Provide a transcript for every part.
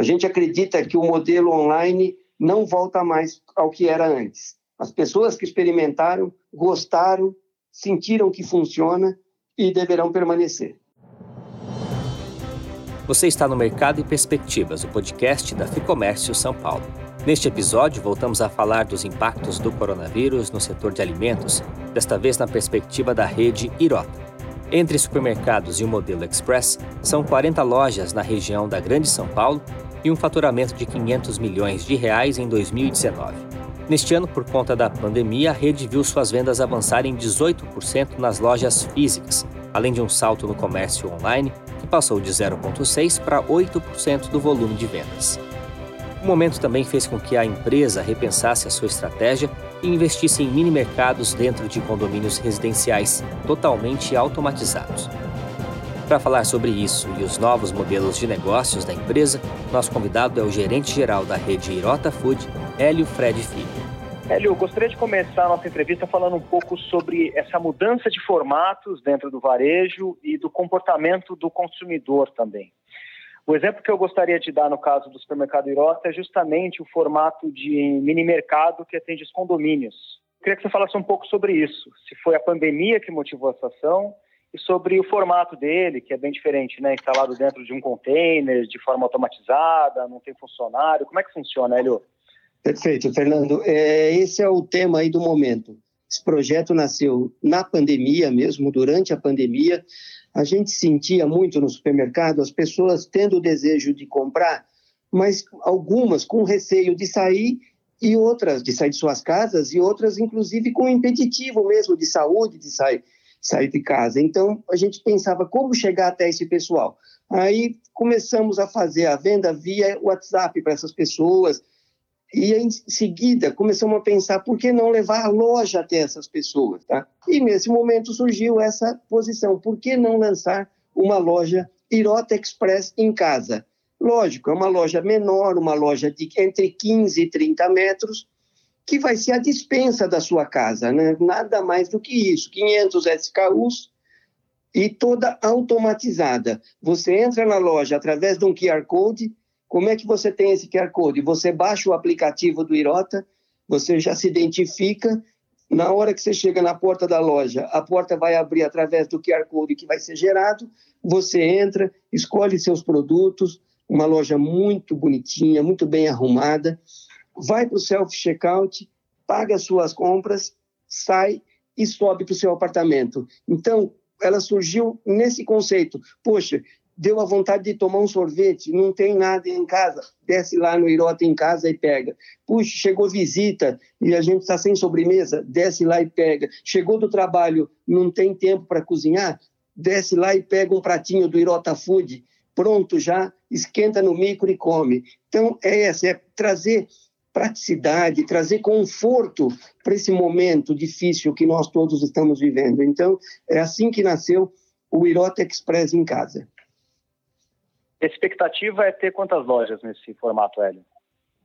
A gente acredita que o modelo online não volta mais ao que era antes. As pessoas que experimentaram, gostaram, sentiram que funciona e deverão permanecer. Você está no Mercado e Perspectivas, o podcast da Ficomércio São Paulo. Neste episódio, voltamos a falar dos impactos do coronavírus no setor de alimentos, desta vez na perspectiva da rede Irota. Entre supermercados e o modelo Express, são 40 lojas na região da Grande São Paulo e um faturamento de 500 milhões de reais em 2019. Neste ano, por conta da pandemia, a rede viu suas vendas avançarem 18% nas lojas físicas, além de um salto no comércio online, que passou de 0,6% para 8% do volume de vendas. O momento também fez com que a empresa repensasse a sua estratégia e investisse em mini mercados dentro de condomínios residenciais totalmente automatizados. Para falar sobre isso e os novos modelos de negócios da empresa, nosso convidado é o gerente-geral da rede Irota Food, Hélio Fred Filho. Hélio, gostaria de começar a nossa entrevista falando um pouco sobre essa mudança de formatos dentro do varejo e do comportamento do consumidor também. O exemplo que eu gostaria de dar no caso do supermercado Irota é justamente o formato de mini mercado que atende os condomínios. Eu queria que você falasse um pouco sobre isso, se foi a pandemia que motivou essa ação e sobre o formato dele, que é bem diferente, né? Instalado dentro de um container, de forma automatizada, não tem funcionário. Como é que funciona, Hélio? Perfeito, Fernando. É, esse é o tema aí do momento. Esse projeto nasceu na pandemia mesmo, durante a pandemia, a gente sentia muito no supermercado as pessoas tendo o desejo de comprar, mas algumas com receio de sair e outras de sair de suas casas e outras inclusive com impeditivo mesmo de saúde de sair sair de casa. Então a gente pensava como chegar até esse pessoal. Aí começamos a fazer a venda via WhatsApp para essas pessoas, e em seguida começamos a pensar por que não levar a loja até essas pessoas, tá? E nesse momento surgiu essa posição, por que não lançar uma loja Irota Express em casa? Lógico, é uma loja menor, uma loja de entre 15 e 30 metros, que vai ser a dispensa da sua casa, né? Nada mais do que isso, 500 SKUs e toda automatizada. Você entra na loja através de um QR Code, como é que você tem esse QR Code? Você baixa o aplicativo do Irota, você já se identifica. Na hora que você chega na porta da loja, a porta vai abrir através do QR Code que vai ser gerado. Você entra, escolhe seus produtos, uma loja muito bonitinha, muito bem arrumada. Vai para o self-checkout, paga suas compras, sai e sobe para o seu apartamento. Então, ela surgiu nesse conceito. Poxa, deu a vontade de tomar um sorvete, não tem nada em casa, desce lá no Irota em casa e pega. Puxa, chegou visita e a gente está sem sobremesa, desce lá e pega. Chegou do trabalho, não tem tempo para cozinhar, desce lá e pega um pratinho do Irota Food, pronto já, esquenta no micro e come. Então, é essa, é trazer praticidade, trazer conforto para esse momento difícil que nós todos estamos vivendo. Então, é assim que nasceu o Irota Express em casa. A expectativa é ter quantas lojas nesse formato, Hélio?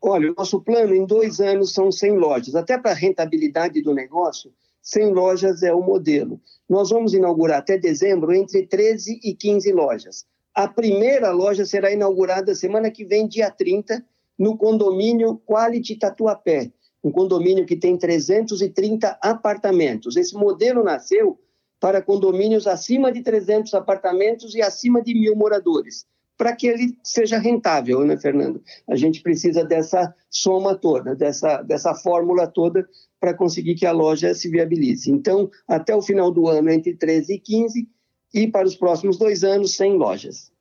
Olha, o nosso plano em dois anos são 100 lojas. Até para a rentabilidade do negócio, 100 lojas é o modelo. Nós vamos inaugurar até dezembro entre 13 e 15 lojas. A primeira loja será inaugurada semana que vem, dia 30, no condomínio Quality Tatuapé, um condomínio que tem 330 apartamentos. Esse modelo nasceu para condomínios acima de 300 apartamentos e acima de mil moradores para que ele seja rentável, né, Fernando? A gente precisa dessa soma toda, dessa, dessa fórmula toda para conseguir que a loja se viabilize. Então, até o final do ano, entre 13 e 15, e para os próximos dois anos, 100 lojas.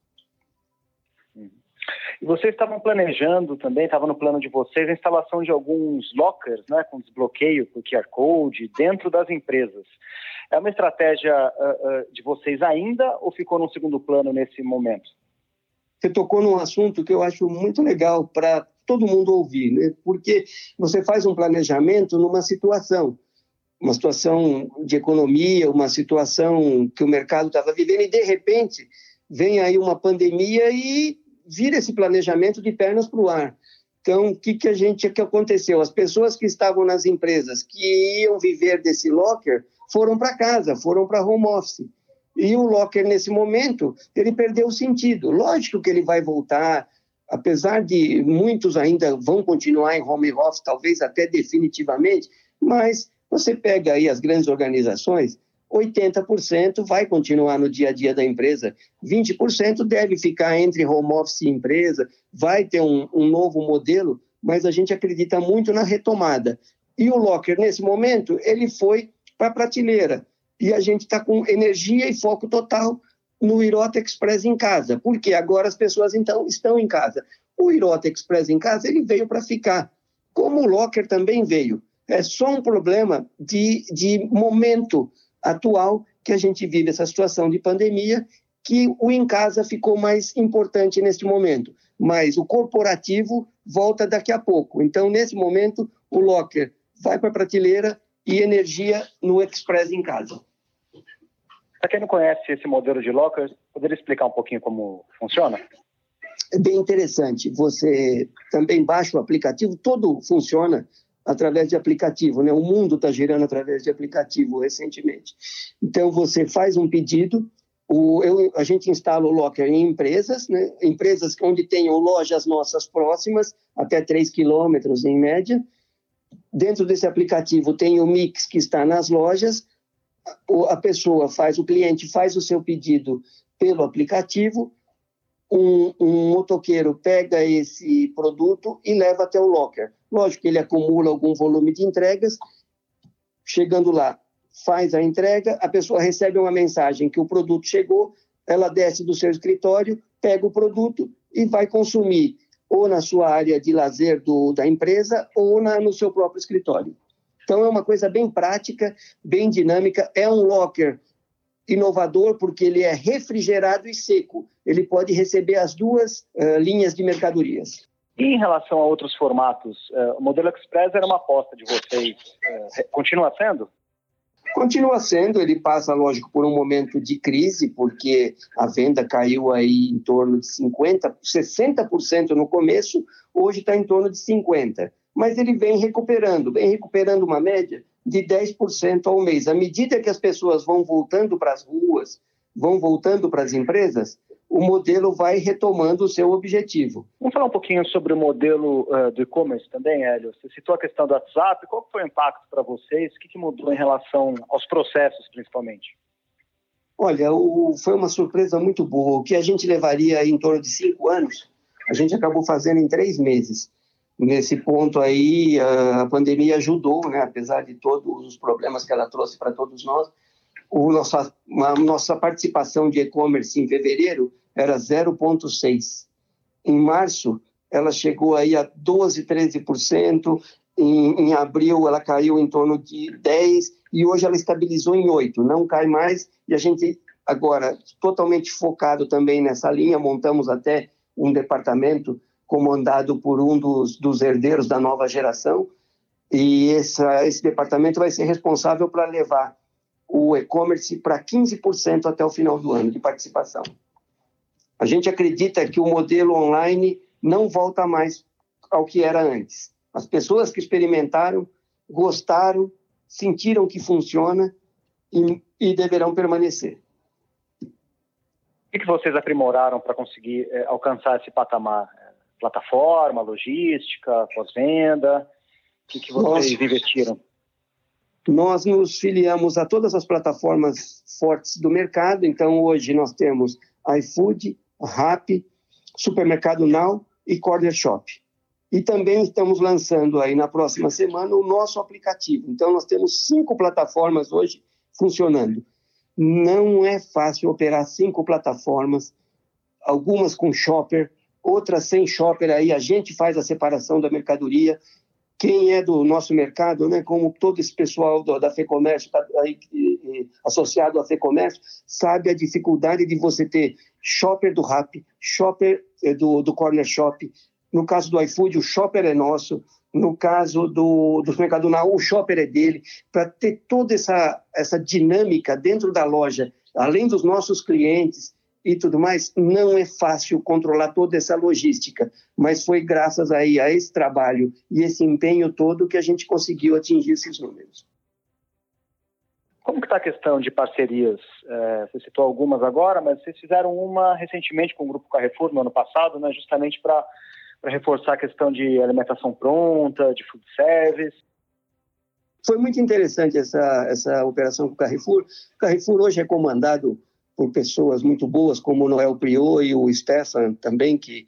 E vocês estavam planejando também, estava no plano de vocês, a instalação de alguns lockers, né, com desbloqueio por QR Code, dentro das empresas. É uma estratégia uh, uh, de vocês ainda ou ficou no segundo plano nesse momento? você tocou num assunto que eu acho muito legal para todo mundo ouvir, né? porque você faz um planejamento numa situação, uma situação de economia, uma situação que o mercado estava vivendo, e de repente vem aí uma pandemia e vira esse planejamento de pernas para o ar. Então, o que, que a gente que aconteceu? As pessoas que estavam nas empresas que iam viver desse locker foram para casa, foram para home office. E o locker, nesse momento, ele perdeu o sentido. Lógico que ele vai voltar apesar de muitos ainda vão continuar em home office, talvez até definitivamente, mas você pega aí as grandes organizações, 80% vai continuar no dia a dia da empresa, 20% deve ficar entre home office e empresa, vai ter um, um novo modelo, mas a gente acredita muito na retomada. E o Locker, nesse momento, ele foi para a prateleira. E a gente está com energia e foco total no Irota Express em casa, porque agora as pessoas então estão em casa. O Irota Express em casa ele veio para ficar, como o Locker também veio. É só um problema de, de momento atual que a gente vive essa situação de pandemia, que o em casa ficou mais importante neste momento, mas o corporativo volta daqui a pouco. Então, nesse momento, o Locker vai para a prateleira e energia no Express em casa. Para quem não conhece esse modelo de locker, poderia explicar um pouquinho como funciona? É bem interessante. Você também baixa o aplicativo, todo funciona através de aplicativo, né? O mundo está girando através de aplicativo recentemente. Então você faz um pedido, o, eu, a gente instala o Locker em empresas, né? empresas onde tenham lojas nossas próximas, até 3 quilômetros em média. Dentro desse aplicativo tem o Mix que está nas lojas, a pessoa faz, o cliente faz o seu pedido pelo aplicativo, um, um, motoqueiro pega esse produto e leva até o locker. Lógico que ele acumula algum volume de entregas, chegando lá, faz a entrega, a pessoa recebe uma mensagem que o produto chegou, ela desce do seu escritório, pega o produto e vai consumir ou na sua área de lazer do, da empresa ou na, no seu próprio escritório. Então, é uma coisa bem prática, bem dinâmica. É um locker inovador porque ele é refrigerado e seco. Ele pode receber as duas uh, linhas de mercadorias. E em relação a outros formatos, uh, o modelo Express era uma aposta de vocês. Uh, continua sendo? Continua sendo, ele passa, lógico, por um momento de crise, porque a venda caiu aí em torno de 50%, 60% no começo, hoje está em torno de 50% mas ele vem recuperando, vem recuperando uma média de 10% ao mês. À medida que as pessoas vão voltando para as ruas, vão voltando para as empresas, o modelo vai retomando o seu objetivo. Vamos falar um pouquinho sobre o modelo uh, do e-commerce também, Hélio. Você citou a questão do WhatsApp. Qual foi o impacto para vocês? O que, que mudou em relação aos processos, principalmente? Olha, o, foi uma surpresa muito boa. O que a gente levaria em torno de cinco anos, a gente acabou fazendo em três meses. Nesse ponto aí, a pandemia ajudou, né? apesar de todos os problemas que ela trouxe para todos nós. O nossa, a nossa participação de e-commerce em fevereiro era 0,6%. Em março, ela chegou aí a 12%, 13%. Em, em abril, ela caiu em torno de 10%. E hoje ela estabilizou em 8%. Não cai mais. E a gente, agora, totalmente focado também nessa linha, montamos até um departamento comandado por um dos, dos herdeiros da nova geração, e essa, esse departamento vai ser responsável para levar o e-commerce para 15% até o final do ano de participação. A gente acredita que o modelo online não volta mais ao que era antes. As pessoas que experimentaram, gostaram, sentiram que funciona e, e deverão permanecer. O que vocês aprimoraram para conseguir é, alcançar esse patamar? plataforma, logística, pós-venda? O que, que vocês Nós, investiram? Nós nos filiamos a todas as plataformas fortes do mercado, então hoje nós temos iFood, Rappi, Supermercado Now e Corner Shop. E também estamos lançando aí na próxima semana o nosso aplicativo. Então nós temos cinco plataformas hoje funcionando. Não é fácil operar cinco plataformas, algumas com shopper, outras sem shopper, aí a gente faz a separação da mercadoria. Quem é do nosso mercado, né, como todo esse pessoal do, da FEComércio, tá aí, associado à FEComércio, sabe a dificuldade de você ter shopper do Rap, shopper eh, do, do Corner Shop. No caso do iFood, o shopper é nosso. No caso do, do Mercado Now, o shopper é dele. Para ter toda essa, essa dinâmica dentro da loja, além dos nossos clientes, e tudo mais, não é fácil controlar toda essa logística, mas foi graças aí a esse trabalho e esse empenho todo que a gente conseguiu atingir esses números. Como que está a questão de parcerias? É, você citou algumas agora, mas vocês fizeram uma recentemente com o Grupo Carrefour no ano passado, né, justamente para reforçar a questão de alimentação pronta, de food service. Foi muito interessante essa, essa operação com o Carrefour. O Carrefour hoje é comandado por pessoas muito boas, como o Noel Priot e o Stefan também, que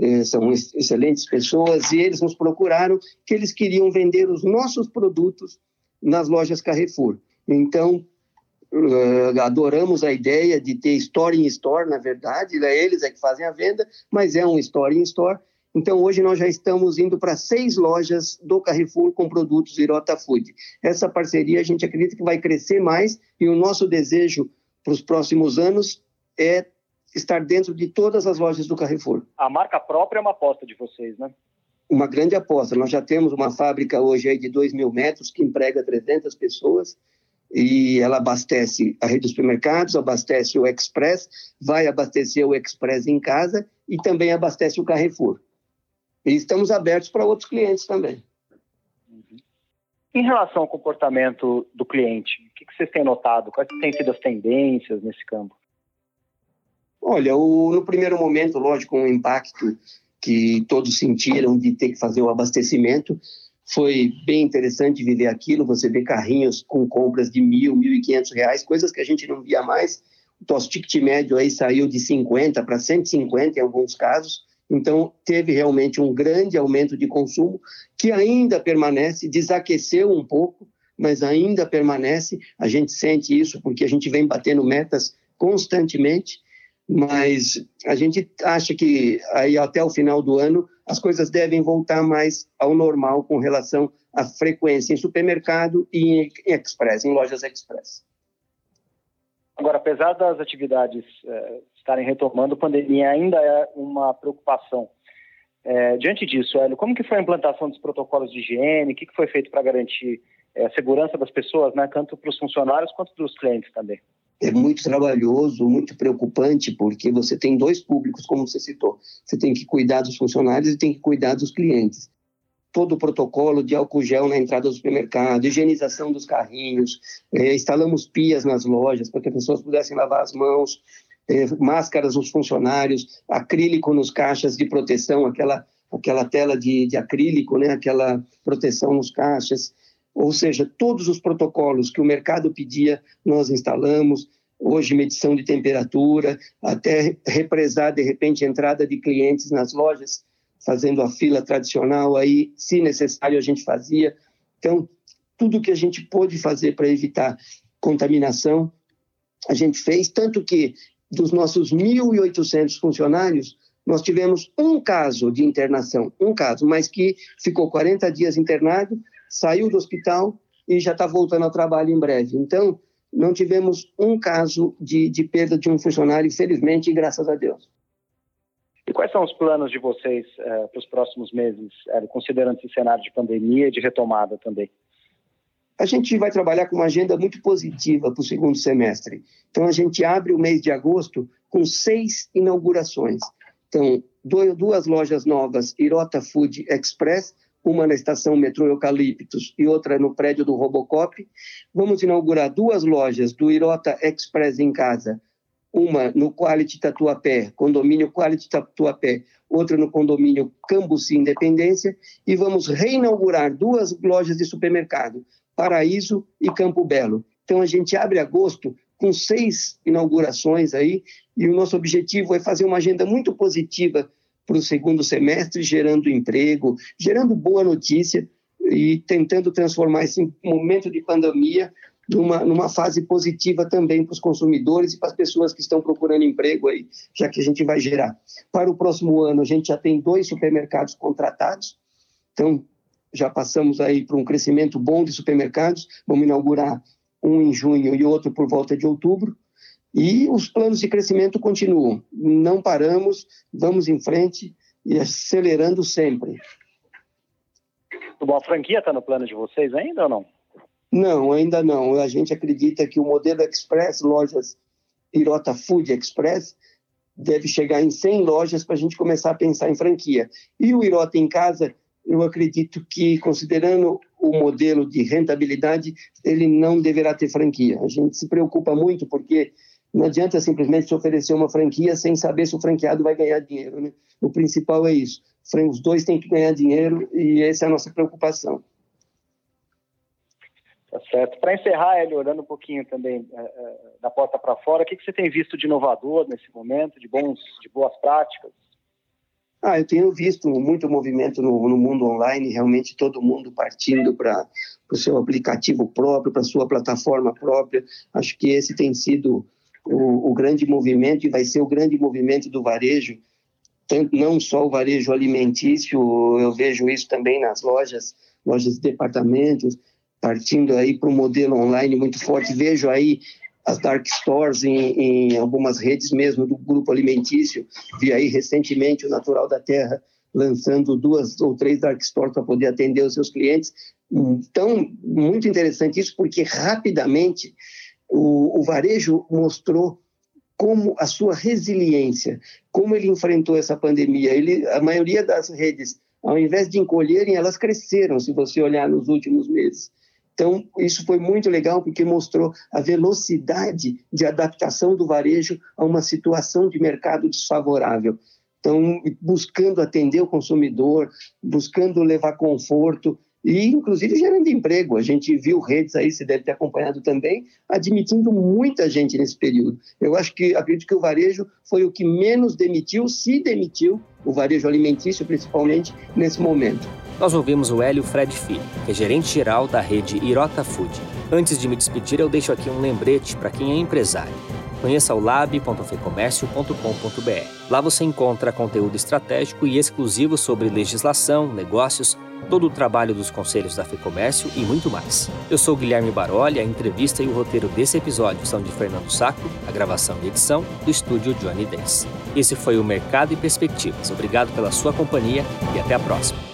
eh, são excelentes pessoas, e eles nos procuraram que eles queriam vender os nossos produtos nas lojas Carrefour. Então, uh, adoramos a ideia de ter store in store, na verdade, né? eles é que fazem a venda, mas é um store in store. Então, hoje nós já estamos indo para seis lojas do Carrefour com produtos Irota Food. Essa parceria a gente acredita que vai crescer mais e o nosso desejo para os próximos anos é estar dentro de todas as lojas do Carrefour. A marca própria é uma aposta de vocês, né? Uma grande aposta. Nós já temos uma fábrica hoje aí de 2 mil metros que emprega 300 pessoas e ela abastece a rede de supermercados, abastece o Express, vai abastecer o Express em casa e também abastece o Carrefour. E estamos abertos para outros clientes também. Em relação ao comportamento do cliente, o que vocês têm notado? Quais têm sido as tendências nesse campo? Olha, o, no primeiro momento, lógico, um impacto que todos sentiram de ter que fazer o abastecimento, foi bem interessante viver aquilo, você vê carrinhos com compras de mil, mil e quinhentos reais, coisas que a gente não via mais. O nosso ticket médio aí saiu de 50 para 150 em alguns casos. Então, teve realmente um grande aumento de consumo, que ainda permanece, desaqueceu um pouco, mas ainda permanece. A gente sente isso porque a gente vem batendo metas constantemente mas a gente acha que aí até o final do ano as coisas devem voltar mais ao normal com relação à frequência em supermercado e em express, em lojas express. Agora, apesar das atividades é, estarem retomando, a pandemia ainda é uma preocupação. É, diante disso, Hélio, como que foi a implantação dos protocolos de higiene? O que, que foi feito para garantir é, a segurança das pessoas, né, tanto para os funcionários quanto para os clientes também? é muito trabalhoso, muito preocupante, porque você tem dois públicos, como você citou. Você tem que cuidar dos funcionários e tem que cuidar dos clientes. Todo o protocolo de álcool gel na entrada do supermercado, higienização dos carrinhos, é, instalamos pias nas lojas para que as pessoas pudessem lavar as mãos, é, máscaras nos funcionários, acrílico nos caixas de proteção, aquela, aquela tela de, de acrílico, né, aquela proteção nos caixas, ou seja, todos os protocolos que o mercado pedia, nós instalamos. Hoje, medição de temperatura, até represar, de repente, a entrada de clientes nas lojas, fazendo a fila tradicional aí, se necessário, a gente fazia. Então, tudo que a gente pôde fazer para evitar contaminação, a gente fez, tanto que dos nossos 1.800 funcionários, nós tivemos um caso de internação, um caso, mas que ficou 40 dias internado, saiu do hospital e já está voltando ao trabalho em breve. Então, não tivemos um caso de, de perda de um funcionário, infelizmente, e graças a Deus. Quais são os planos de vocês é, para os próximos meses, é, considerando esse cenário de pandemia e de retomada também? A gente vai trabalhar com uma agenda muito positiva para o segundo semestre. Então, a gente abre o mês de agosto com seis inaugurações. Então, duas lojas novas, Irota Food Express, uma na estação metrô Eucaliptus e outra no prédio do Robocop. Vamos inaugurar duas lojas do Irota Express em casa, uma no Quality Tatuapé, condomínio Quality Tatuapé, outra no condomínio Cambuci Independência, e vamos reinaugurar duas lojas de supermercado, Paraíso e Campo Belo. Então a gente abre agosto com seis inaugurações aí, e o nosso objetivo é fazer uma agenda muito positiva para o segundo semestre, gerando emprego, gerando boa notícia e tentando transformar esse momento de pandemia numa, numa fase positiva também para os consumidores e para as pessoas que estão procurando emprego aí, já que a gente vai gerar. Para o próximo ano, a gente já tem dois supermercados contratados, então já passamos aí para um crescimento bom de supermercados, vamos inaugurar um em junho e outro por volta de outubro, e os planos de crescimento continuam. Não paramos, vamos em frente e acelerando sempre. A franquia está no plano de vocês ainda ou não? Não, ainda não. A gente acredita que o modelo Express, lojas Irota Food Express, deve chegar em 100 lojas para a gente começar a pensar em franquia. E o Irota em casa, eu acredito que, considerando o modelo de rentabilidade, ele não deverá ter franquia. A gente se preocupa muito porque não adianta simplesmente se oferecer uma franquia sem saber se o franqueado vai ganhar dinheiro. Né? O principal é isso. Os dois têm que ganhar dinheiro e essa é a nossa preocupação. Certo. Para encerrar, Hélio, olhando um pouquinho também é, é, da porta para fora, o que, que você tem visto de inovador nesse momento, de, bons, de boas práticas? Ah, eu tenho visto muito movimento no, no mundo online, realmente todo mundo partindo para o seu aplicativo próprio, para a sua plataforma própria. Acho que esse tem sido o, o, grande movimento e vai ser o grande movimento do varejo, tanto, não só o varejo alimentício, eu vejo isso também nas lojas, lojas de departamentos, partindo aí para um modelo online muito forte. Vejo aí as dark stores em, em, algumas redes mesmo do grupo alimentício. Vi aí recentemente o Natural da Terra lançando duas ou três dark stores para poder atender os seus clientes. Então, muito interessante isso, porque rapidamente o, o varejo mostrou como a sua resiliência, como ele enfrentou essa pandemia. Ele, a maioria das redes, ao invés de encolherem, elas cresceram, se você olhar nos últimos meses. Então, isso foi muito legal porque mostrou a velocidade de adaptação do varejo a uma situação de mercado desfavorável. Então, buscando atender o consumidor, buscando levar conforto, e inclusive gerando emprego. A gente viu redes aí, você deve ter acompanhado também, admitindo muita gente nesse período. Eu acho que acredito que o varejo foi o que menos demitiu, se demitiu, o varejo alimentício principalmente nesse momento. Nós ouvimos o Hélio Fred Filho, que é gerente geral da rede Irota Food. Antes de me despedir, eu deixo aqui um lembrete para quem é empresário. Conheça o lab.fecomércio.com.br. Lá você encontra conteúdo estratégico e exclusivo sobre legislação, negócios, todo o trabalho dos conselhos da FEComércio e muito mais. Eu sou Guilherme Baroli, a entrevista e o roteiro desse episódio são de Fernando Saco, a gravação e edição do estúdio Johnny Days. Esse foi o Mercado e Perspectivas. Obrigado pela sua companhia e até a próxima.